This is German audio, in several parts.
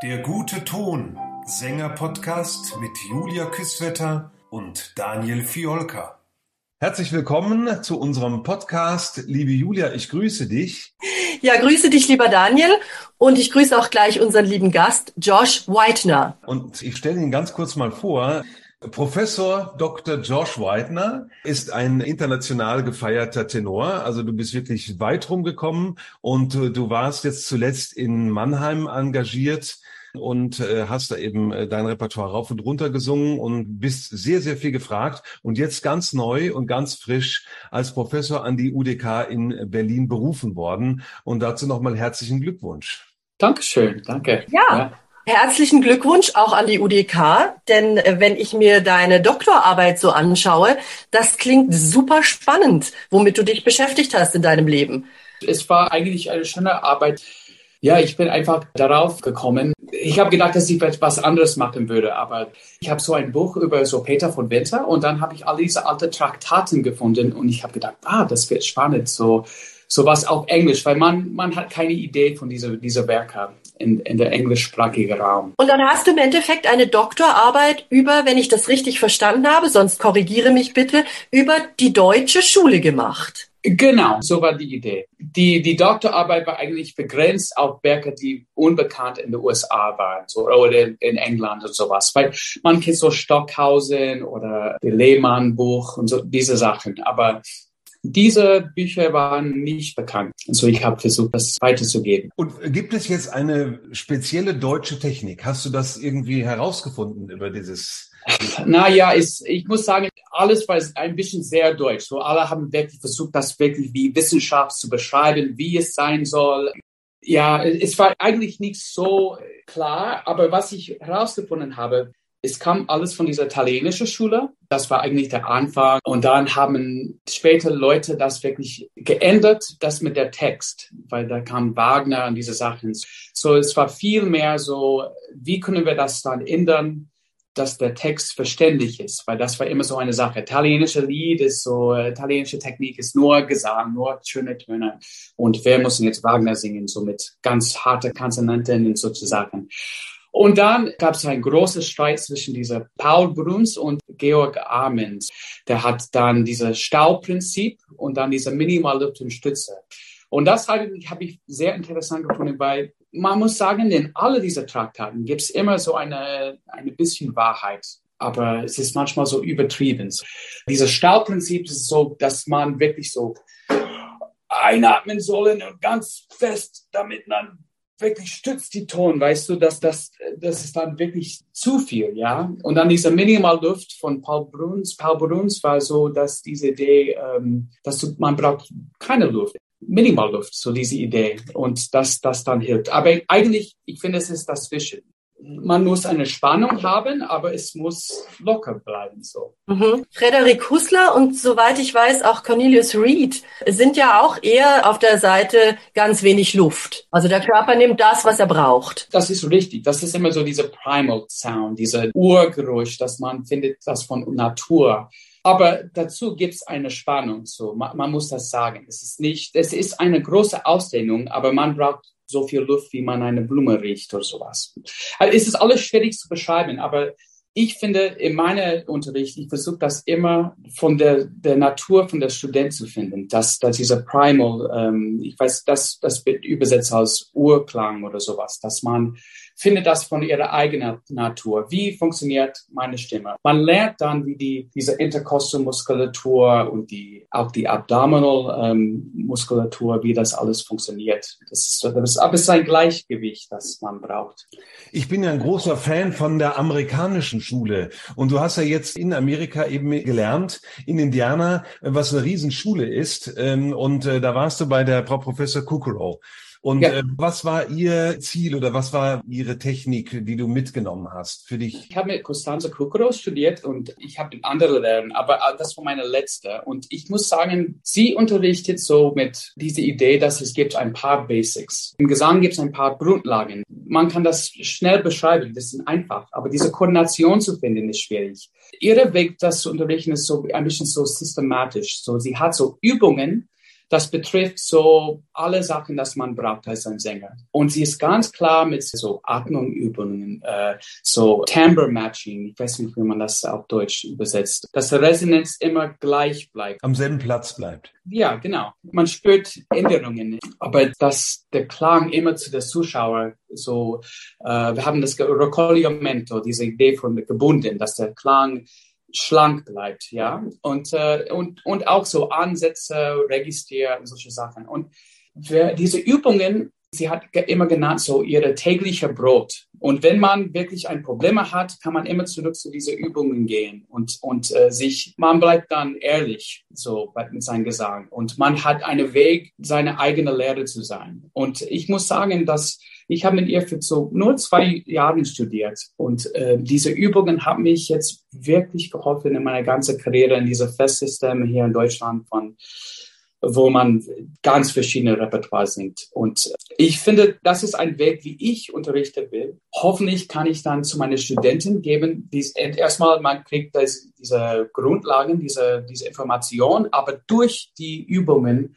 Der gute Ton, Sänger-Podcast mit Julia Küsswetter und Daniel Fiolka. Herzlich willkommen zu unserem Podcast. Liebe Julia, ich grüße dich. Ja, grüße dich, lieber Daniel. Und ich grüße auch gleich unseren lieben Gast, Josh Whitener. Und ich stelle ihn ganz kurz mal vor. Professor Dr. Josh Whitener ist ein international gefeierter Tenor. Also du bist wirklich weit rumgekommen und du warst jetzt zuletzt in Mannheim engagiert und äh, hast da eben äh, dein Repertoire rauf und runter gesungen und bist sehr, sehr viel gefragt und jetzt ganz neu und ganz frisch als Professor an die UDK in Berlin berufen worden. Und dazu nochmal herzlichen Glückwunsch. Dankeschön, danke. ja. ja. Herzlichen Glückwunsch auch an die UDK, denn äh, wenn ich mir deine Doktorarbeit so anschaue, das klingt super spannend, womit du dich beschäftigt hast in deinem Leben. Es war eigentlich eine schöne Arbeit. Ja, ich bin einfach darauf gekommen. Ich habe gedacht, dass ich etwas anderes machen würde, aber ich habe so ein Buch über so Peter von Winter und dann habe ich all diese alten Traktaten gefunden und ich habe gedacht, ah, das wird spannend, so sowas auf Englisch, weil man man hat keine Idee von dieser dieser Werke in, in der englischsprachigen Raum. Und dann hast du im Endeffekt eine Doktorarbeit über, wenn ich das richtig verstanden habe, sonst korrigiere mich bitte, über die deutsche Schule gemacht. Genau, so war die Idee. Die, die Doktorarbeit war eigentlich begrenzt auf Werke, die unbekannt in den USA waren so, oder in England und sowas. Weil man kennt so Stockhausen oder Lehmann-Buch und so diese Sachen. Aber diese Bücher waren nicht bekannt. Also ich habe versucht, das weiterzugeben. Und gibt es jetzt eine spezielle deutsche Technik? Hast du das irgendwie herausgefunden über dieses naja, ist, ich muss sagen, alles war ein bisschen sehr deutsch. So alle haben wirklich versucht, das wirklich wie Wissenschaft zu beschreiben, wie es sein soll. Ja, es war eigentlich nicht so klar, aber was ich herausgefunden habe, es kam alles von dieser italienischen Schule. Das war eigentlich der Anfang. Und dann haben später Leute das wirklich geändert, das mit der Text, weil da kam Wagner und diese Sachen. So, es war viel mehr so, wie können wir das dann ändern? dass der Text verständlich ist, weil das war immer so eine Sache. Italienische Lied ist so, italienische Technik ist nur Gesang, nur schöne Töne. Und wir müssen jetzt Wagner singen, so mit ganz harte Konsonanten und sozusagen. Und dann gab es einen großen Streit zwischen dieser Paul Bruns und Georg Amens. Der hat dann dieses Stauprinzip und dann diese Minimalluft und das habe ich, hab ich sehr interessant gefunden, weil man muss sagen, in alle diese Traktaten gibt es immer so eine, eine bisschen Wahrheit. Aber es ist manchmal so übertrieben. Dieses Stauprinzip ist so, dass man wirklich so einatmen soll und ganz fest, damit man wirklich stützt die Ton, weißt du, dass das, das ist dann wirklich zu viel, ja. Und dann dieser Minimalluft von Paul Bruns. Paul Bruns war so, dass diese Idee, ähm, dass du, man braucht keine Luft. Minimalluft, so diese Idee. Und das, das dann hilft. Aber eigentlich, ich finde, es ist das Zwischen. Man muss eine Spannung haben, aber es muss locker bleiben, so. Mhm. Frederik Hussler und soweit ich weiß auch Cornelius Reed sind ja auch eher auf der Seite ganz wenig Luft. Also der Körper nimmt das, was er braucht. Das ist richtig. Das ist immer so dieser Primal Sound, dieser Urgeräusch, dass man findet, das von Natur. Aber dazu gibt es eine Spannung. So, man, man, muss das sagen. Es ist nicht, es ist eine große Ausdehnung, aber man braucht so viel Luft, wie man eine Blume riecht oder sowas. Also es ist alles schwierig zu beschreiben, aber ich finde, in meinem Unterricht, ich versuche das immer von der, der Natur von der Student zu finden, dass, dass dieser Primal, ähm, ich weiß, das, das wird übersetzt als Urklang oder sowas, dass man findet das von ihrer eigenen Natur. Wie funktioniert meine Stimme? Man lernt dann, wie die, diese Interkostalmuskulatur und die, auch die Abdominal-Muskulatur, ähm, wie das alles funktioniert. Das ist, das ist, aber es ist ein Gleichgewicht, das man braucht. Ich bin ja ein großer Fan von der amerikanischen Schule. Und du hast ja jetzt in Amerika eben gelernt, in Indiana, was eine Riesenschule ist. Ähm, und äh, da warst du bei der Frau Professor Kukuro. Und ja. äh, was war Ihr Ziel oder was war Ihre Technik, die du mitgenommen hast für dich? Ich habe mit Costanza Kukros studiert und ich habe andere lernen, aber äh, das war meine letzte. Und ich muss sagen, sie unterrichtet so mit dieser Idee, dass es gibt ein paar Basics. Im Gesang gibt es ein paar Grundlagen. Man kann das schnell beschreiben, das ist einfach. Aber diese Koordination zu finden ist schwierig. Ihre Weg, das zu unterrichten, ist so ein bisschen so systematisch. So, sie hat so Übungen, Das betrifft so alle Sachen, dass man braucht als ein Sänger. Und sie ist ganz klar mit so Atmungübungen, äh, so Timbre Matching. Ich weiß nicht, wie man das auf Deutsch übersetzt. Dass die Resonanz immer gleich bleibt. Am selben Platz bleibt. Ja, genau. Man spürt Änderungen, aber dass der Klang immer zu der Zuschauer so, äh, wir haben das Raccogliamento, diese Idee von gebunden, dass der Klang schlank bleibt, ja, und, äh, und, und auch so Ansätze registrieren, solche Sachen. Und für diese Übungen, sie hat immer genannt, so ihre tägliche Brot. Und wenn man wirklich ein Problem hat, kann man immer zurück zu diesen Übungen gehen und, und äh, sich, man bleibt dann ehrlich so mit seinem Gesang und man hat einen Weg, seine eigene Lehre zu sein. Und ich muss sagen, dass ich habe mit ihr für so nur zwei Jahren studiert und äh, diese Übungen haben mich jetzt wirklich geholfen in meiner ganzen Karriere in diese Festsysteme hier in Deutschland von wo man ganz verschiedene Repertoire singt. Und ich finde, das ist ein Weg, wie ich unterrichten will. Hoffentlich kann ich dann zu meinen Studenten geben, dies, erstmal, man kriegt das, diese Grundlagen, diese, diese Information, aber durch die Übungen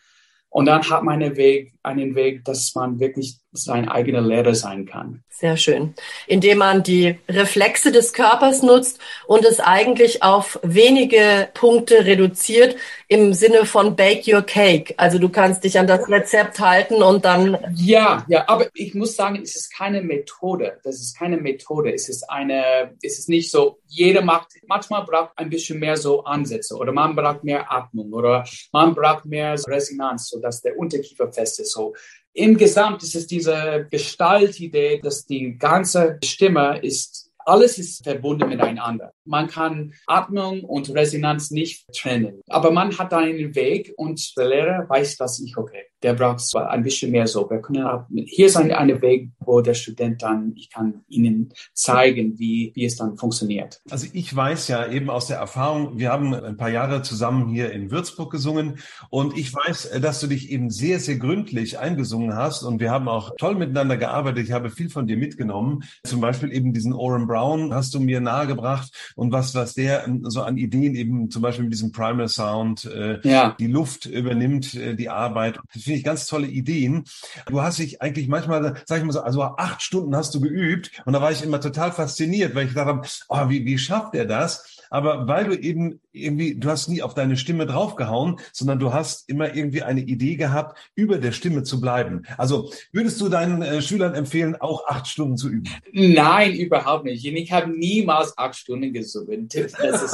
und dann hat man einen Weg, einen Weg, dass man wirklich sein eigener Lehrer sein kann. Sehr schön. Indem man die Reflexe des Körpers nutzt und es eigentlich auf wenige Punkte reduziert im Sinne von Bake Your Cake. Also du kannst dich an das Rezept halten und dann. Ja, ja, aber ich muss sagen, es ist keine Methode. Das ist keine Methode. Es ist eine, es ist nicht so, jeder macht, manchmal braucht ein bisschen mehr so Ansätze oder man braucht mehr Atmung oder man braucht mehr Resonanz, sodass der Unterkiefer fest ist. So, im Gesamt ist es diese Gestaltidee, dass die ganze Stimme ist alles ist verbunden miteinander. Man kann Atmung und Resonanz nicht trennen. Aber man hat einen Weg und der Lehrer weiß, dass ich, okay, der braucht ein bisschen mehr so. Wir können hier ist ein, ein Weg, wo der Student dann, ich kann Ihnen zeigen, wie, wie es dann funktioniert. Also ich weiß ja eben aus der Erfahrung, wir haben ein paar Jahre zusammen hier in Würzburg gesungen und ich weiß, dass du dich eben sehr, sehr gründlich eingesungen hast und wir haben auch toll miteinander gearbeitet. Ich habe viel von dir mitgenommen. Zum Beispiel eben diesen Oren Brown hast du mir nahegebracht und was, was der so an Ideen eben zum Beispiel mit diesem Primer Sound, äh, ja. die Luft übernimmt, äh, die Arbeit. Das finde ich ganz tolle Ideen. Du hast dich eigentlich manchmal, sag ich mal so, also acht Stunden hast du geübt und da war ich immer total fasziniert, weil ich dachte, oh, wie, wie schafft er das? Aber weil du eben irgendwie, du hast nie auf deine Stimme draufgehauen, sondern du hast immer irgendwie eine Idee gehabt, über der Stimme zu bleiben. Also würdest du deinen äh, Schülern empfehlen, auch acht Stunden zu üben? Nein, überhaupt nicht. Ich habe niemals acht Stunden gesungen. Das ist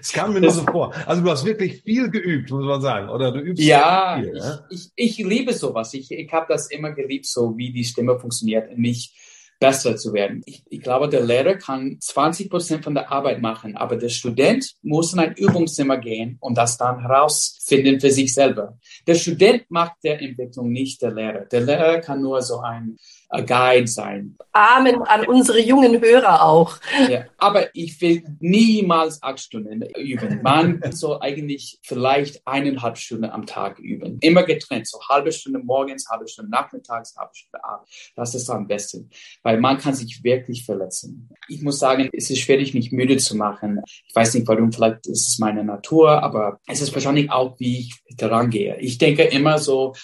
Es kam mir nur so vor. Also du hast wirklich viel geübt, muss man sagen. Oder du übst ja, viel, ich, ja? ich, ich liebe sowas. Ich, ich habe das immer geliebt, so wie die Stimme funktioniert. Mich besser zu werden. Ich, ich glaube, der Lehrer kann 20 Prozent von der Arbeit machen, aber der Student muss in ein Übungszimmer gehen und das dann herausfinden für sich selber. Der Student macht der Entwicklung nicht der Lehrer. Der Lehrer kann nur so ein Guide sein. Amen an unsere jungen Hörer auch. Ja, aber ich will niemals acht Stunden üben. Man soll eigentlich vielleicht eineinhalb Stunden am Tag üben. Immer getrennt. So halbe Stunde morgens, halbe Stunde nachmittags, halbe Stunde abends. Das ist am besten. Weil man kann sich wirklich verletzen. Ich muss sagen, es ist schwierig, mich müde zu machen. Ich weiß nicht warum, vielleicht ist es meine Natur, aber es ist wahrscheinlich auch, wie ich daran gehe. Ich denke immer so,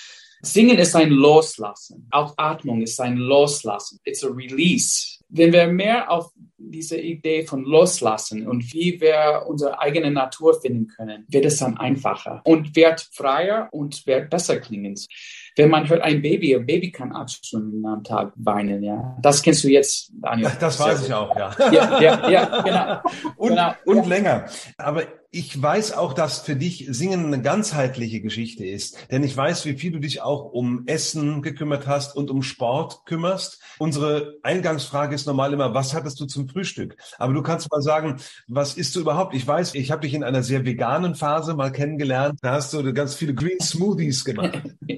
Singen ist ein Loslassen. Auch Atmung ist ein Loslassen. It's a release. Wenn wir mehr auf diese Idee von Loslassen und wie wir unsere eigene Natur finden können, wird es dann einfacher und wird freier und wird besser klingend wenn man hört ein Baby, ein Baby kann acht Stunden am Tag weinen, ja. Das kennst du jetzt, Daniel. Das weiß ich auch, ja. Ja, ja, ja genau. Und, genau. und ja. länger. Aber ich weiß auch, dass für dich Singen eine ganzheitliche Geschichte ist. Denn ich weiß, wie viel du dich auch um Essen gekümmert hast und um Sport kümmerst. Unsere Eingangsfrage ist normal immer, was hattest du zum Frühstück? Aber du kannst mal sagen, was isst du überhaupt? Ich weiß, ich habe dich in einer sehr veganen Phase mal kennengelernt. Da hast du ganz viele Green Smoothies gemacht.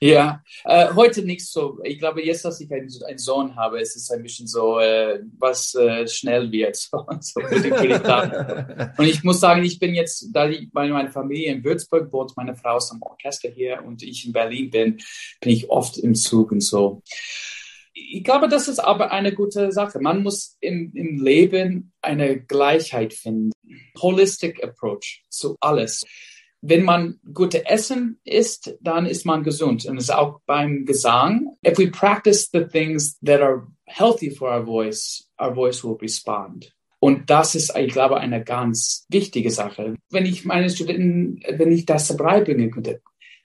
Ja, äh, heute nicht so. Ich glaube, jetzt, dass ich einen, einen Sohn habe, ist es ein bisschen so, äh, was äh, schnell wird. So, so und ich muss sagen, ich bin jetzt, da ich, weil meine Familie in Würzburg wohnt, meine Frau ist am Orchester hier und ich in Berlin bin, bin ich oft im Zug und so. Ich glaube, das ist aber eine gute Sache. Man muss im, im Leben eine Gleichheit finden. Holistic Approach zu alles wenn man gute Essen isst, dann ist man gesund. Und es ist auch beim Gesang. If we practice the things that are healthy for our voice, our voice will respond. Und das ist, ich glaube, eine ganz wichtige Sache. Wenn ich meine Studenten, wenn ich das beibringen könnte,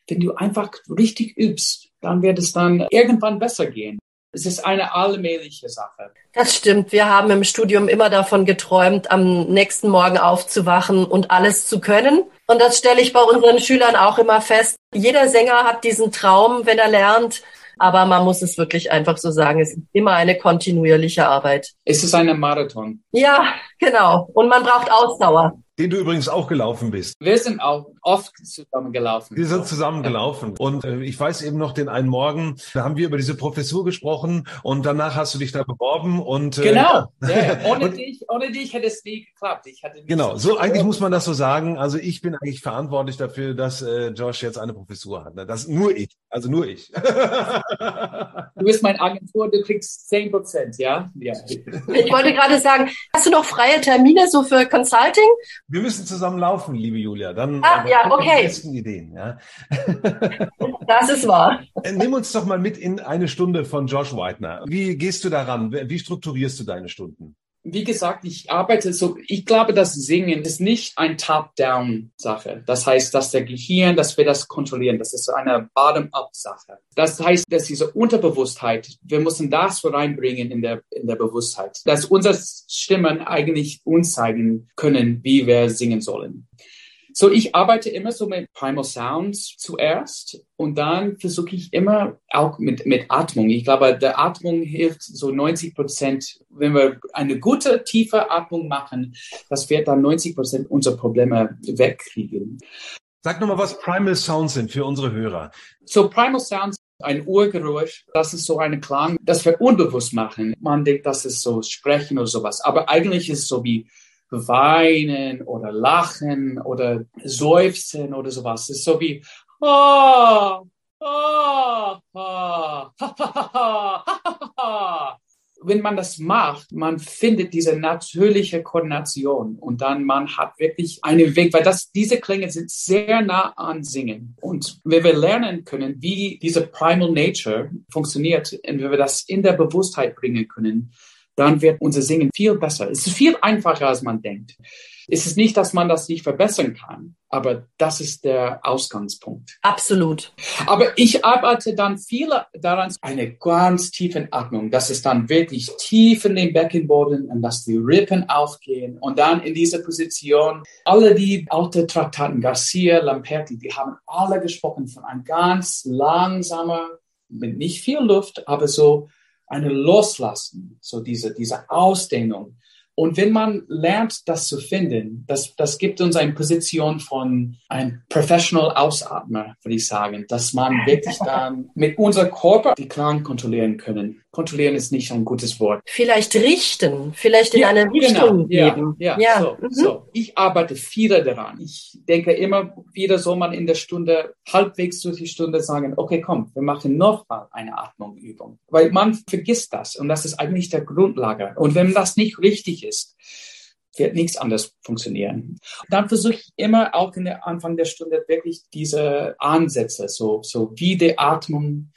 wenn du einfach richtig übst, dann wird es dann irgendwann besser gehen. Es ist eine allmähliche Sache. Das stimmt. Wir haben im Studium immer davon geträumt, am nächsten Morgen aufzuwachen und alles zu können. Und das stelle ich bei unseren Schülern auch immer fest. Jeder Sänger hat diesen Traum, wenn er lernt. Aber man muss es wirklich einfach so sagen. Es ist immer eine kontinuierliche Arbeit. Es ist eine Marathon. Ja, genau. Und man braucht Ausdauer den du übrigens auch gelaufen bist. Wir sind auch oft zusammen gelaufen. Wir sind zusammen gelaufen. Und äh, ich weiß eben noch den einen Morgen, da haben wir über diese Professur gesprochen und danach hast du dich da beworben und äh, genau. Ja, ohne und, dich, ohne dich hätte es nie geklappt. Ich hatte genau. So eigentlich muss man das so sagen. Also ich bin eigentlich verantwortlich dafür, dass äh, Josh jetzt eine Professur hat. Ne? Das nur ich. Also nur ich. du bist mein Agentur, du kriegst zehn Prozent, ja? ja. Ich wollte gerade sagen, hast du noch freie Termine so für Consulting? Wir müssen zusammen laufen, liebe Julia. Dann ah, ja, okay. die besten Ideen. Ja. Das ist wahr. Äh, nimm uns doch mal mit in eine Stunde von Josh Whitener. Wie gehst du daran? Wie strukturierst du deine Stunden? Wie gesagt, ich arbeite so, ich glaube, das Singen ist nicht ein Top-Down-Sache. Das heißt, dass der Gehirn, dass wir das kontrollieren, das ist eine Bottom-up-Sache. Das heißt, dass diese Unterbewusstheit, wir müssen das reinbringen in der, in der Bewusstheit, dass unsere Stimmen eigentlich uns zeigen können, wie wir singen sollen. So, ich arbeite immer so mit Primal Sounds zuerst und dann versuche ich immer auch mit, mit Atmung. Ich glaube, der Atmung hilft so 90 Prozent. Wenn wir eine gute, tiefe Atmung machen, das wird dann 90 Prozent unserer Probleme wegkriegen. Sag nochmal, was Primal Sounds sind für unsere Hörer. So, Primal Sounds ein Urgeräusch, das ist so ein Klang, das wir unbewusst machen. Man denkt, das ist so Sprechen oder sowas. Aber eigentlich ist es so wie weinen oder lachen oder seufzen oder sowas. Es ist so wie oh, oh, oh, wenn man das macht, man findet diese natürliche Koordination und dann man hat wirklich einen Weg, weil das, diese Klänge sind sehr nah an Singen. Und wenn wir lernen können, wie diese Primal Nature funktioniert und wenn wir das in der Bewusstheit bringen können, dann wird unser Singen viel besser. Es ist viel einfacher, als man denkt. Es ist nicht, dass man das nicht verbessern kann, aber das ist der Ausgangspunkt. Absolut. Aber ich arbeite dann viel daran, eine ganz tiefe Atmung, dass es dann wirklich tief in den Beckenboden und dass die Rippen aufgehen und dann in dieser Position. Alle die alte Traktaten, Garcia, Lamperti, die haben alle gesprochen von ein ganz langsamer, mit nicht viel Luft, aber so eine Loslassen, so diese, diese Ausdehnung. Und wenn man lernt, das zu finden, das, das gibt uns eine Position von ein Professional Ausatmer, würde ich sagen, dass man wirklich dann mit unserem Körper die Klang kontrollieren können kontrollieren ist nicht ein gutes Wort. Vielleicht richten, vielleicht in ja, eine genau. Richtung genau. geben. Ja, ja. So, mhm. so, Ich arbeite viel daran. Ich denke immer wieder soll man in der Stunde, halbwegs durch die Stunde sagen, okay, komm, wir machen noch mal eine Atmungübung. Weil man vergisst das und das ist eigentlich der Grundlage. Und wenn das nicht richtig ist, wird nichts anderes funktionieren. dann versuche ich immer auch in der Anfang der Stunde wirklich diese Ansätze, so, so wie die Atmung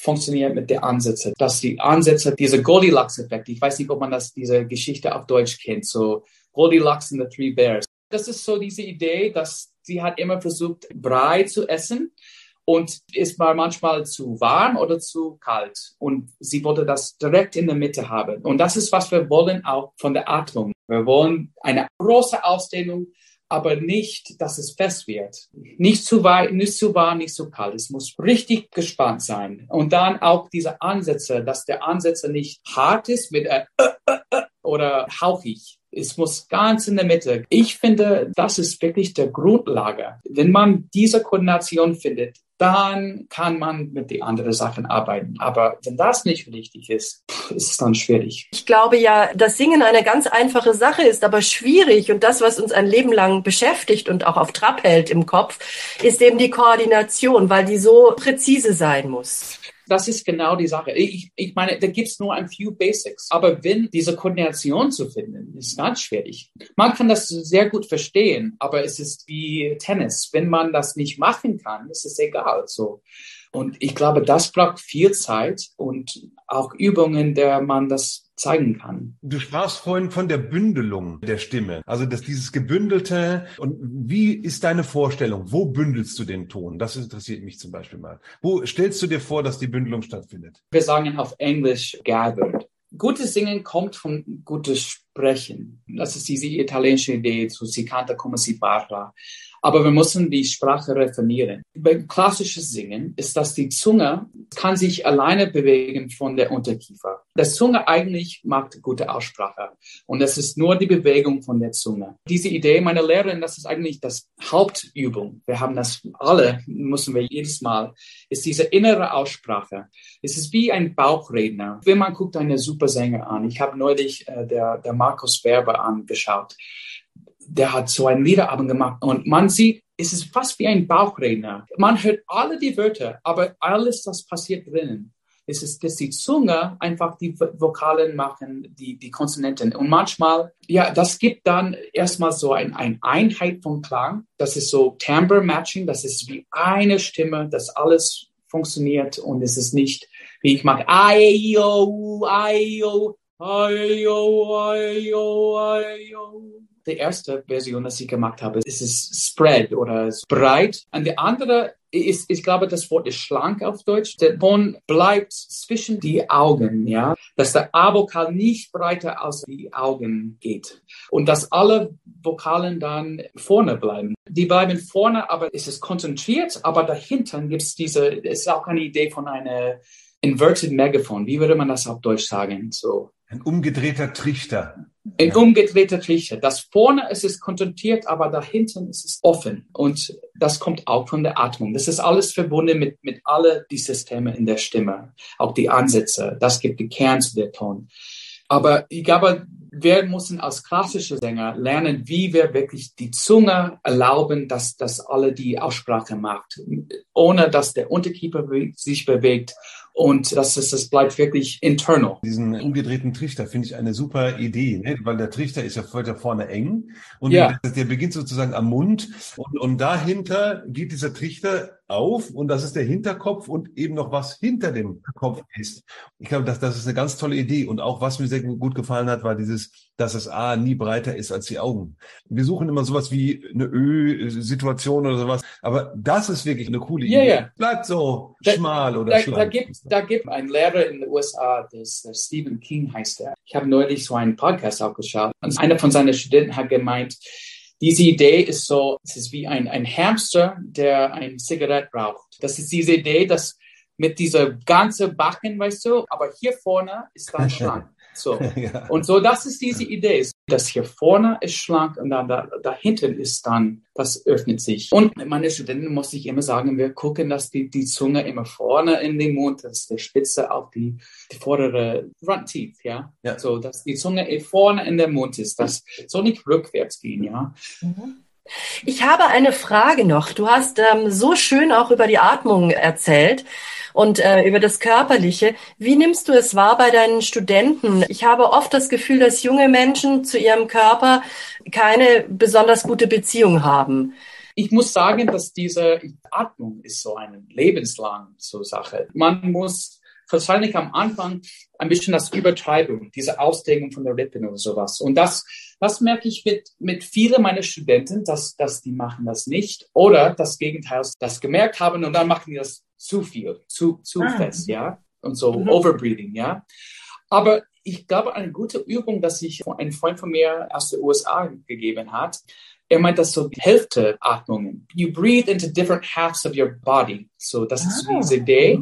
funktioniert mit den Ansätzen. Dass die Ansätze, diese Goldilocks-Effekt, ich weiß nicht, ob man das, diese Geschichte auf Deutsch kennt, so Goldilocks and the Three Bears. Das ist so diese Idee, dass sie hat immer versucht, Brei zu essen und es war manchmal zu warm oder zu kalt. Und sie wollte das direkt in der Mitte haben. Und das ist, was wir wollen auch von der Atmung. Wir wollen eine große Ausdehnung aber nicht, dass es fest wird. Nicht zu weit, nicht zu warm, nicht zu kalt. Es muss richtig gespannt sein. Und dann auch diese Ansätze, dass der Ansätze nicht hart ist mit äh, äh, äh, äh oder hauchig. Es muss ganz in der Mitte. Ich finde, das ist wirklich der Grundlage. Wenn man diese Koordination findet, dann kann man mit den anderen Sachen arbeiten. Aber wenn das nicht richtig ist, ist es dann schwierig. Ich glaube ja, dass Singen eine ganz einfache Sache ist, aber schwierig. Und das, was uns ein Leben lang beschäftigt und auch auf Trab hält im Kopf, ist eben die Koordination, weil die so präzise sein muss. Das ist genau die Sache. Ich, ich meine, da gibt's nur ein few Basics. Aber wenn diese Koordination zu finden, ist ganz schwierig. Man kann das sehr gut verstehen, aber es ist wie Tennis. Wenn man das nicht machen kann, ist es egal. So. Und ich glaube, das braucht viel Zeit und auch Übungen, der man das zeigen kann. Du sprachst vorhin von der Bündelung der Stimme, also dass dieses gebündelte. Und wie ist deine Vorstellung? Wo bündelst du den Ton? Das interessiert mich zum Beispiel mal. Wo stellst du dir vor, dass die Bündelung stattfindet? Wir sagen auf Englisch gathered. Gutes Singen kommt von gutes Sprechen. Das ist diese italienische Idee zu si canta come si parla. Aber wir müssen die Sprache refinieren. Beim klassischen Singen ist, dass die Zunge kann sich alleine bewegen von der Unterkiefer. Das Zunge eigentlich macht gute Aussprache. Und es ist nur die Bewegung von der Zunge. Diese Idee meiner Lehrerin, das ist eigentlich das Hauptübung. Wir haben das alle, müssen wir jedes Mal, ist diese innere Aussprache. Es ist wie ein Bauchredner. Wenn man guckt einen Supersänger an, ich habe neulich äh, der, der Markus Werber angeschaut der hat so ein Liederabend gemacht und man sieht, es ist fast wie ein Bauchredner. Man hört alle die Wörter, aber alles, das passiert drinnen. Es ist, dass die Zunge einfach die Vokalen machen, die, die Konsonanten. Und manchmal, ja, das gibt dann erstmal so ein, eine Einheit von Klang. Das ist so Timbre Matching. Das ist wie eine Stimme, das alles funktioniert und es ist nicht, wie ich mag, ayo, ayo, ayo, ayo die erste Version, die ich gemacht habe, ist es spread oder breit. Und die andere ist, ich glaube, das Wort ist schlank auf Deutsch. Der Ton bleibt zwischen die Augen, ja, dass der A-Vokal nicht breiter als die Augen geht und dass alle Vokalen dann vorne bleiben. Die bleiben vorne, aber es ist konzentriert, aber dahinter gibt es diese, es ist auch eine Idee von einer inverted Megaphone. Wie würde man das auf Deutsch sagen? So. Ein umgedrehter Trichter. Ein umgedrehter Trichter. Das vorne ist es konzentriert, aber da hinten ist es offen. Und das kommt auch von der Atmung. Das ist alles verbunden mit, mit alle die Systeme in der Stimme. Auch die Ansätze. Das gibt die Kern zu der Ton. Aber ich glaube, wir müssen als klassische Sänger lernen, wie wir wirklich die Zunge erlauben, dass, dass alle die Aussprache macht, ohne dass der Unterkiefer sich bewegt und das ist, das bleibt wirklich internal. Diesen umgedrehten Trichter finde ich eine super Idee, ne? weil der Trichter ist ja weiter vorne eng und ja. der, der beginnt sozusagen am Mund und, und dahinter geht dieser Trichter auf und das ist der Hinterkopf und eben noch was hinter dem Kopf ist. Ich glaube, das, das ist eine ganz tolle Idee und auch was mir sehr gut gefallen hat, war dieses, dass das A nie breiter ist als die Augen. Wir suchen immer sowas wie eine Ö-Situation oder sowas, aber das ist wirklich eine coole Idee. Ja, ja. Bleibt so da, schmal oder da, schlank. Da gibt, da gibt ein Lehrer in den USA, das, der Stephen King heißt er. Ich habe neulich so einen Podcast auch geschaut und einer von seinen Studenten hat gemeint, diese Idee ist so, es ist wie ein, ein Hamster, der ein Zigarett raucht. Das ist diese Idee, dass mit dieser ganzen Backen, weißt du, aber hier vorne ist dann schlank. So. ja. Und so, das ist diese Idee. Das hier vorne ist schlank und dann da, da hinten ist dann, das öffnet sich. Und meine Studenten muss ich immer sagen, wir gucken, dass die, die Zunge immer vorne in den Mund, dass der Spitze auf die, die vordere Front Teeth, ja? ja. So, dass die Zunge vorne in der Mund ist. Das soll nicht rückwärts gehen, ja. Mhm. Ich habe eine Frage noch. Du hast ähm, so schön auch über die Atmung erzählt und äh, über das Körperliche. Wie nimmst du es wahr bei deinen Studenten? Ich habe oft das Gefühl, dass junge Menschen zu ihrem Körper keine besonders gute Beziehung haben. Ich muss sagen, dass diese Atmung ist so eine lebenslange so Sache. Man muss wahrscheinlich am Anfang ein bisschen das Übertreibung, diese Ausdehnung von der Lippen oder sowas. Und das, das merke ich mit, mit vielen meiner Studenten, dass, dass die machen das nicht oder das Gegenteil, das gemerkt haben und dann machen die das zu viel, zu, zu ah. fest, ja. Und so mhm. Overbreathing, ja. Aber ich glaube, eine gute Übung, dass ich ein Freund von mir aus den USA gegeben hat, er meint das so die Hälfte Atmungen. You breathe into different halves of your body. So, das ist ah. diese Idee.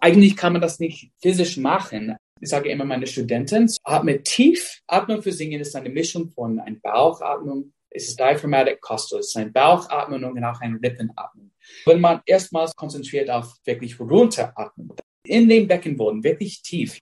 Eigentlich kann man das nicht physisch machen. Ich sage immer meine Studenten, atme tief. Atmung für Singen ist eine Mischung von einer Bauchatmung, es ist diaphragmatic costal, es ist eine Bauchatmung und auch eine Lippenatmung. Wenn man erstmals konzentriert auf wirklich runteratmen, in den Beckenboden, wirklich tief.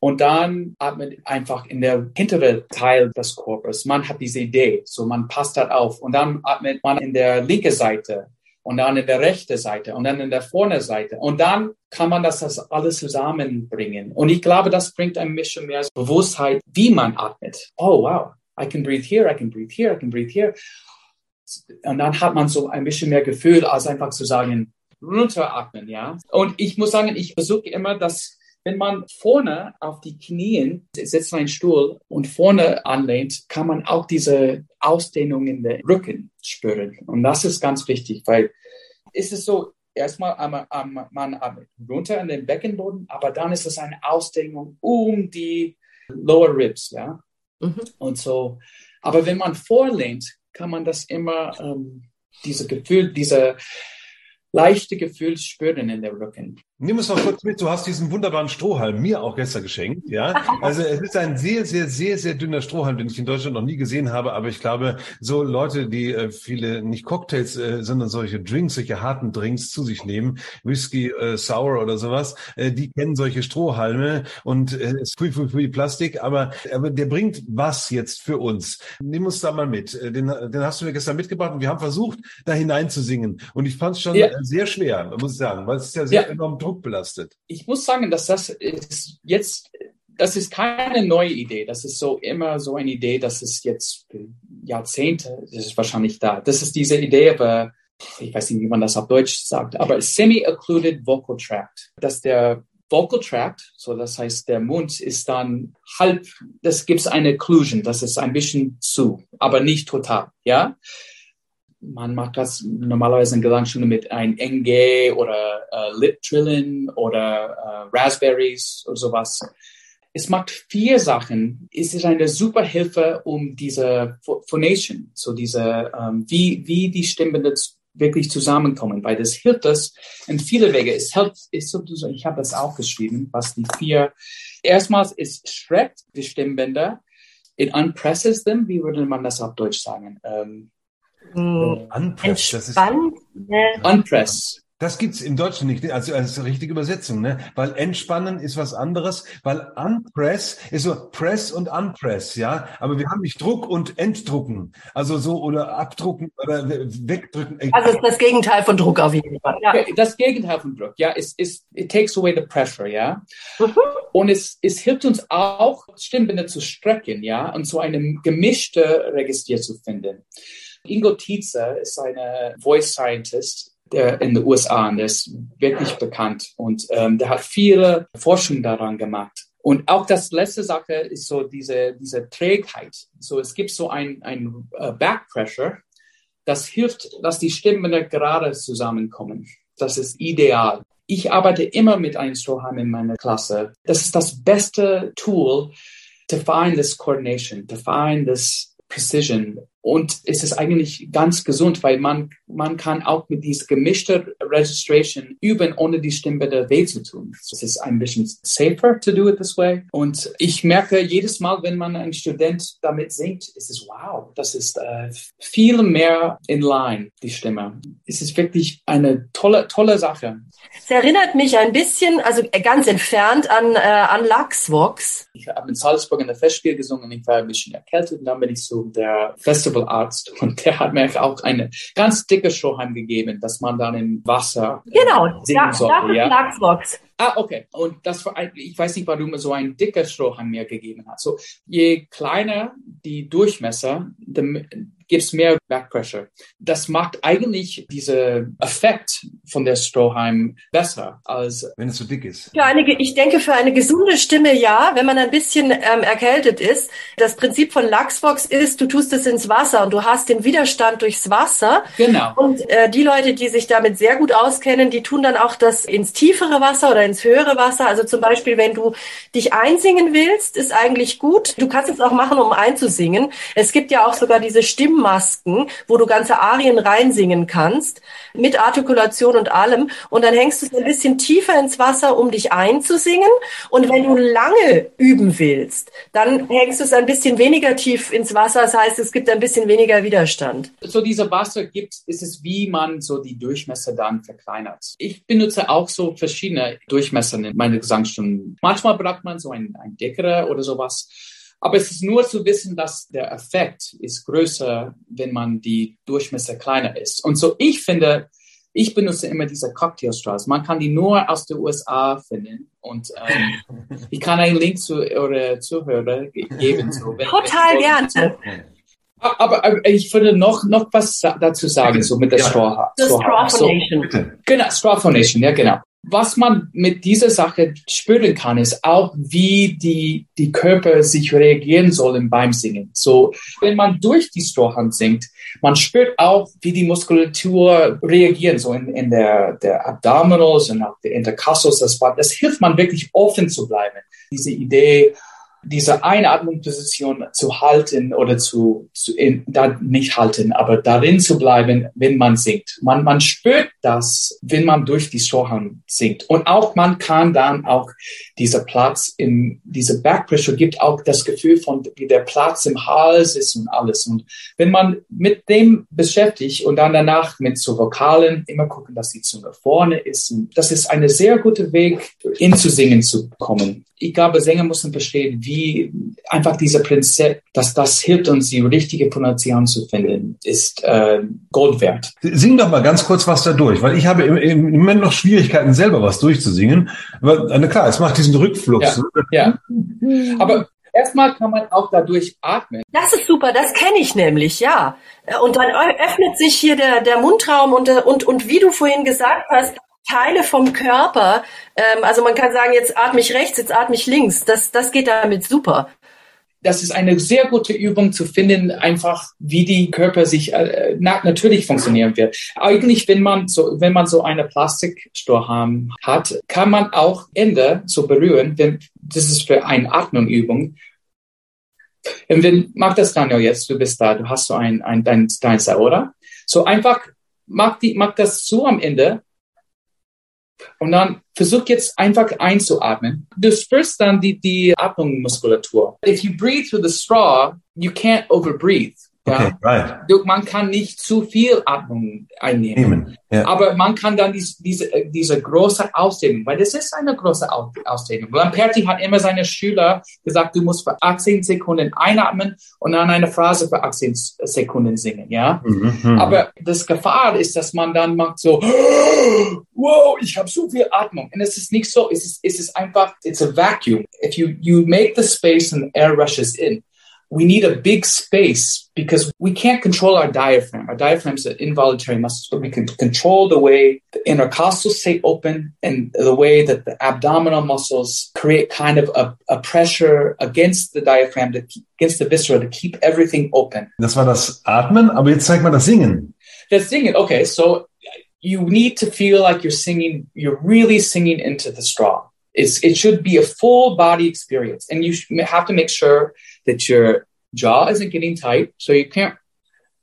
Und dann atmet einfach in der hintere Teil des Körpers. Man hat diese Idee, so man passt das auf. Und dann atmet man in der linken Seite und dann in der rechten Seite und dann in der vorne Seite. Und dann kann man das, das alles zusammenbringen. Und ich glaube, das bringt ein bisschen mehr Bewusstheit, wie man atmet. Oh, wow. I can breathe here, I can breathe here, I can breathe here. Und dann hat man so ein bisschen mehr Gefühl, als einfach zu sagen, runteratmen, ja. Und ich muss sagen, ich versuche immer, dass wenn man vorne auf die Knien setzt einen Stuhl und vorne anlehnt, kann man auch diese Ausdehnung in den Rücken spüren. Und das ist ganz wichtig, weil es ist so, erstmal am, am, man runter an den Beckenboden, aber dann ist es eine Ausdehnung um die Lower Ribs, ja. Mhm. Und so, aber wenn man vorlehnt, kann man das immer, ähm, diese Gefühl, diese leichte Gefühl spüren in der Rücken. Nimm es mal kurz mit, du hast diesen wunderbaren Strohhalm mir auch gestern geschenkt, ja. Also es ist ein sehr, sehr, sehr, sehr dünner Strohhalm, den ich in Deutschland noch nie gesehen habe, aber ich glaube, so Leute, die äh, viele, nicht Cocktails, äh, sondern solche Drinks, solche harten Drinks zu sich nehmen, Whisky, äh, Sour oder sowas, äh, die kennen solche Strohhalme und äh, es ist viel, viel, viel Plastik, aber, aber der bringt was jetzt für uns. Nimm uns da mal mit. Äh, den, den hast du mir gestern mitgebracht und wir haben versucht, da hineinzusingen. Und ich fand es schon ja. sehr schwer, muss ich sagen, weil es ist ja sehr ja. enorm druckbelastet. Ich muss sagen, dass das ist jetzt, das ist keine neue Idee. Das ist so immer so eine Idee, das ist jetzt Jahrzehnte, das ist wahrscheinlich da. Das ist diese Idee, aber ich weiß nicht, wie man das auf Deutsch sagt, aber semi-occluded vocal tract, dass der Vocal Tract, so das heißt, der Mund ist dann halb, das gibt es eine Occlusion, das ist ein bisschen zu, aber nicht total, ja man macht das normalerweise in Gesangsstunde mit ein NG oder äh, Lip Trillen oder äh, Raspberries oder sowas. Es macht vier Sachen. Es ist eine super Hilfe, um diese Phonation, so diese, ähm, wie, wie die Stimmen wirklich zusammenkommen, weil das hilft das in viele Wege. Es hilft, ist sozusagen, ich habe das auch geschrieben, was die vier, erstmals, es streckt die Stimmbänder, it unpresses them, wie würde man das auf Deutsch sagen? Ähm, hm. Unpress, das ist. Ne? Unpress. Das gibt's im Deutschen nicht, also als richtige Übersetzung, ne? Weil entspannen ist was anderes, weil unpress ist so press und unpress, ja. Aber wir haben nicht Druck und entdrucken, also so oder abdrucken oder wegdrücken. Also das Gegenteil von Druck auf jeden Fall. Ja. Das Gegenteil von Druck, ja, ist ist it takes away the pressure, ja. Mhm. Und es es hilft uns auch Stimmbänder zu strecken, ja, und so eine gemischte Register zu finden. Ingo Tietze ist eine Voice Scientist der in den USA und der ist wirklich bekannt und ähm, der hat viele Forschung daran gemacht. Und auch das letzte Sache ist so diese, diese Trägheit. So, es gibt so ein, ein uh, Back Pressure, das hilft, dass die Stimmen gerade zusammenkommen. Das ist ideal. Ich arbeite immer mit einem Strohhalm in meiner Klasse. Das ist das beste Tool to find this coordination, to find this precision und es ist eigentlich ganz gesund, weil man, man kann auch mit dieser gemischten Registration üben, ohne die Stimmbänder weh zu tun. Es ist ein bisschen safer to do it this way. Und ich merke jedes Mal, wenn man ein Student damit singt, ist es wow, das ist äh, viel mehr in line, die Stimme. Es ist wirklich eine tolle, tolle Sache. Es erinnert mich ein bisschen, also ganz entfernt an, äh, an Laxvox. Ich habe in Salzburg in der Festspiel gesungen, ich war ein bisschen erkältet und dann bin ich zu der Festival Festivalarzt und der hat mir auch eine ganz dicke Strohhalm gegeben, dass man dann im Wasser genau, singen sollte. Ja, Lachsbox. Ah, okay. Und das war, ich weiß nicht, warum so ein dicker Strohhalm mir gegeben hat. So, je kleiner die Durchmesser, gibt es mehr Backpressure. Das macht eigentlich diesen Effekt von der Strohhalm besser als wenn es so dick ist. Für eine, ich denke, für eine gesunde Stimme ja, wenn man ein bisschen ähm, erkältet ist. Das Prinzip von Luxvox ist, du tust es ins Wasser und du hast den Widerstand durchs Wasser. Genau. Und äh, die Leute, die sich damit sehr gut auskennen, die tun dann auch das ins tiefere Wasser oder ins höhere Wasser. Also zum Beispiel, wenn du dich einsingen willst, ist eigentlich gut. Du kannst es auch machen, um einzusingen. Es gibt ja auch sogar diese Stimmen Stimmmasken, wo du ganze Arien reinsingen kannst, mit Artikulation und allem. Und dann hängst du es ein bisschen tiefer ins Wasser, um dich einzusingen. Und wenn du lange üben willst, dann hängst du es ein bisschen weniger tief ins Wasser. Das heißt, es gibt ein bisschen weniger Widerstand. So dieser Wasser gibt, ist es, wie man so die Durchmesser dann verkleinert. Ich benutze auch so verschiedene Durchmesser in meine Gesangsstunden. Manchmal braucht man so ein, ein dickere oder sowas. Aber es ist nur zu wissen, dass der Effekt ist größer, wenn man die Durchmesser kleiner ist. Und so ich finde, ich benutze immer diese Cocktailstraws. Man kann die nur aus den USA finden. Und ähm, ich kann einen Link zu eure Zuhörer geben. So, wenn, Total wenn gerne. Aber, aber, ich würde noch, noch was dazu sagen, so mit der ja. Straw. Straw Foundation. So, genau, Straw Foundation, ja, genau. Was man mit dieser Sache spüren kann, ist auch, wie die, die Körper sich reagieren sollen beim Singen. So, wenn man durch die Strohhand singt, man spürt auch, wie die Muskulatur reagieren, so in, in der, der Abdominals und auch der Intercostals. Das, das hilft man wirklich offen zu bleiben. Diese Idee, diese Einatmungsposition zu halten oder zu, zu in, da nicht halten, aber darin zu bleiben, wenn man singt. Man, man spürt das, wenn man durch die Strohhand singt. Und auch man kann dann auch dieser Platz in diese Backpressure gibt auch das Gefühl von, wie der Platz im Hals ist und alles. Und wenn man mit dem beschäftigt und dann danach mit so Vokalen immer gucken, dass die Zunge vorne ist. Und das ist eine sehr gute Weg, in zu singen zu kommen. Ich glaube, Sänger müssen verstehen, wie einfach dieser Prinzip, dass das hilft uns, die richtige Pronunciation zu finden, ist äh, Gold wert. Sing doch mal ganz kurz was dadurch, weil ich habe im, im Moment noch Schwierigkeiten, selber was durchzusingen. Aber, äh, klar, es macht diesen Rückfluss. Ja, ja. aber erstmal kann man auch dadurch atmen. Das ist super, das kenne ich nämlich, ja. Und dann öffnet sich hier der, der Mundraum und, und, und wie du vorhin gesagt hast, Teile vom Körper. Ähm, also man kann sagen, jetzt atme ich rechts, jetzt atme ich links. Das, das geht damit super. Das ist eine sehr gute Übung zu finden, einfach wie die Körper sich äh, na, natürlich funktionieren wird. Eigentlich, wenn man so, wenn man so eine Plastikstrohhalm hat, kann man auch Ende so berühren. Wenn, das ist für eine Atmungsübung. Und wenn, mach das Daniel jetzt, du bist da, du hast so ein, ein, dein, dein oder? So einfach, mach die, mach das so am Ende und dann versuch jetzt einfach einzuatmen. Du spürst dann die, die Atmungsmuskulatur. If you breathe through the straw, you can't overbreathe. Okay, right. Man kann nicht zu viel Atmung einnehmen. Ja. Aber man kann dann diese, diese, diese große Ausdehnung, weil das ist eine große Ausdehnung. Lamperti hat immer seine Schüler gesagt, du musst für 18 Sekunden einatmen und dann eine Phrase für 18 Sekunden singen, ja. Mhm, mhm, Aber das Gefahr ist, dass man dann macht so, wow, ich habe so viel Atmung. Und es ist nicht so, es ist, es ist einfach, it's a vacuum. If you, you make the space and air rushes in, we need a big space because we can't control our diaphragm. Our diaphragm is an involuntary muscle, but we can control the way the intercostals stay open and the way that the abdominal muscles create kind of a, a pressure against the diaphragm, to against the viscera to keep everything open. Das war das Atmen, aber jetzt zeig mal das Singen. Das Singen, okay, so you need to feel like you're singing, you're really singing into the straw. It's, it should be a full body experience. And you have to make sure that your jaw isn't getting tight, so you can't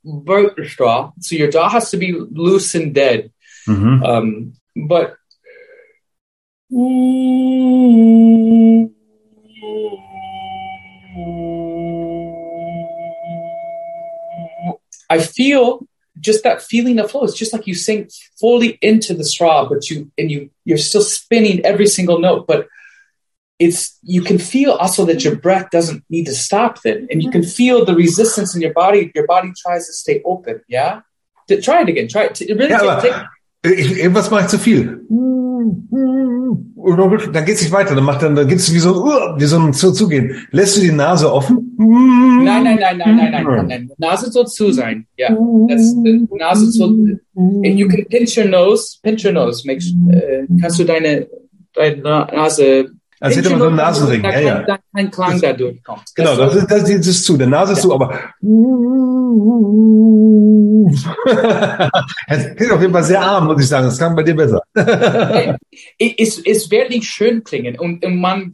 burp the straw. So your jaw has to be loose and dead. Mm-hmm. Um, but I feel just that feeling of flow. It's just like you sink fully into the straw, but you and you you're still spinning every single note, but it's you can feel also that your breath doesn't need to stop then and you can feel the resistance in your body your body tries to stay open yeah? Try it again try it really ja, take, irgendwas mache ich zu viel? Dann geht es nicht weiter dann macht dann dann gibt's wie so uh, wie so ein zu zugehen. Lässt du die Nase offen? Nein nein nein nein nein nein nein, nein. Nase soll zu sein ja. Das, die Nase soll and you can pinch your nose pinch your nose Make, äh, kannst du deine deine Nase als hätte man so einen Nasenring. Da ja, ja. kein Klang dadurch kommt. Genau, das, ist, das ist zu. Der Nase ist ja. zu, aber es klingt auf jeden Fall sehr arm, muss ich sagen. Das klang bei dir besser. es, es wird nicht schön klingen und man,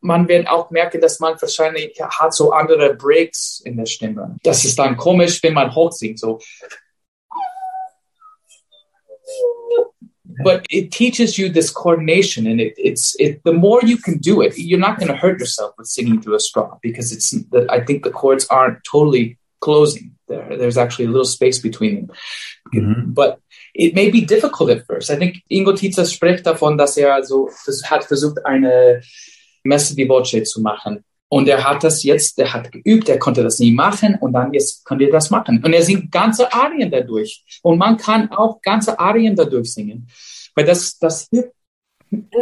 man wird auch merken, dass man wahrscheinlich hat so andere Breaks in der Stimme. Das ist dann komisch, wenn man hoch singt. So but it teaches you this coordination and it, it's it the more you can do it you're not going to hurt yourself with singing through a straw because it's the, i think the chords aren't totally closing. There there's actually a little space between them. Mm-hmm. but it may be difficult at first. I think ingo Tietze spricht davon dass er so hat versucht eine messe di voce zu machen Und er hat das jetzt, der hat geübt, er konnte das nie machen und dann jetzt konnte er das machen. Und er singt ganze Arien dadurch. Und man kann auch ganze Arien dadurch singen. Weil das, das hilft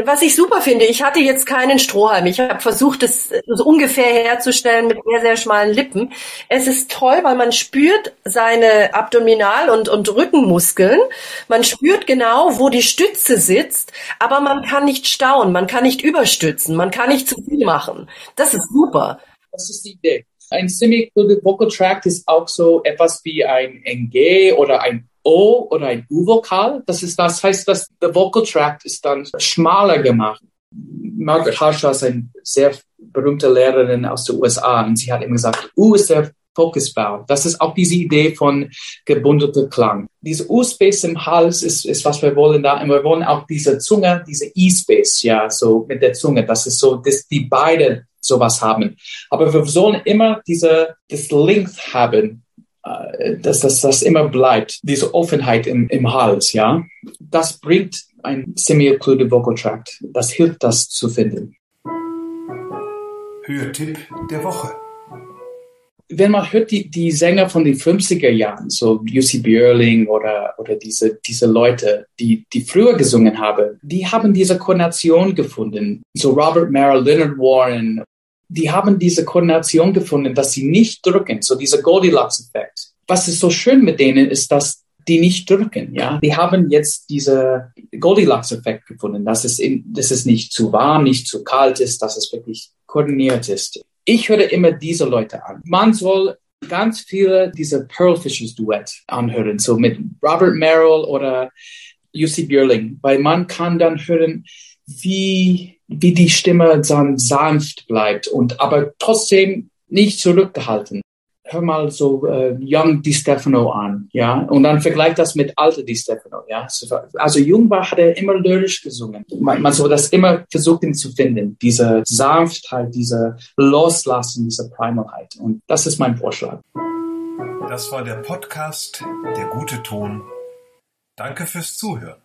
was ich super finde, ich hatte jetzt keinen Strohhalm. Ich habe versucht, es so ungefähr herzustellen mit sehr, sehr schmalen Lippen. Es ist toll, weil man spürt seine Abdominal- und, und Rückenmuskeln. Man spürt genau, wo die Stütze sitzt, aber man kann nicht stauen, man kann nicht überstützen, man kann nicht zu viel machen. Das ist super. Das ist die Idee. Ein Semi-Included Vocal Tract ist auch so etwas wie ein NG oder ein O oder ein U-Vokal. Das ist, das heißt, dass der Vocal Tract ist dann schmaler gemacht. Margaret Harshaw ist eine sehr berühmte Lehrerin aus den USA und sie hat immer gesagt, U ist der Focusbau. Das ist auch diese Idee von gebundelter Klang. Diese U-Space im Hals ist, ist, was wir wollen da. Und wir wollen auch diese Zunge, diese E-Space, ja, so mit der Zunge. Das ist so, dass die beide sowas haben. Aber wir sollen immer diese, das Length haben dass das, das immer bleibt, diese Offenheit im, im Hals, ja, das bringt ein semi-occluded Vocal Tract. Das hilft, das zu finden. Hörtipp der Woche. Wenn man hört, die, die Sänger von den 50er Jahren, so UC Björling oder, oder diese, diese Leute, die, die früher gesungen haben, die haben diese Koordination gefunden. So Robert Merrill, Leonard Warren, die haben diese Koordination gefunden, dass sie nicht drücken, so dieser Goldilocks-Effekt. Was ist so schön mit denen ist, dass die nicht drücken, ja. Die haben jetzt diese Goldilocks-Effekt gefunden, dass es, in, dass es nicht zu warm, nicht zu kalt ist, dass es wirklich koordiniert ist. Ich höre immer diese Leute an. Man soll ganz viele diese Pearl Fishers Duett anhören, so mit Robert Merrill oder UC Bierling, weil man kann dann hören, wie wie die Stimme dann sanft bleibt und aber trotzdem nicht zurückgehalten. Hör mal so äh, Young Di Stefano an, ja, und dann vergleich das mit alter Di Stefano, ja. Also jung war, hat er immer lyrisch gesungen. Man, man soll das immer versuchen zu finden, diese Sanftheit, diese Loslassen, diese Primalheit. Und das ist mein Vorschlag. Das war der Podcast Der gute Ton. Danke fürs Zuhören.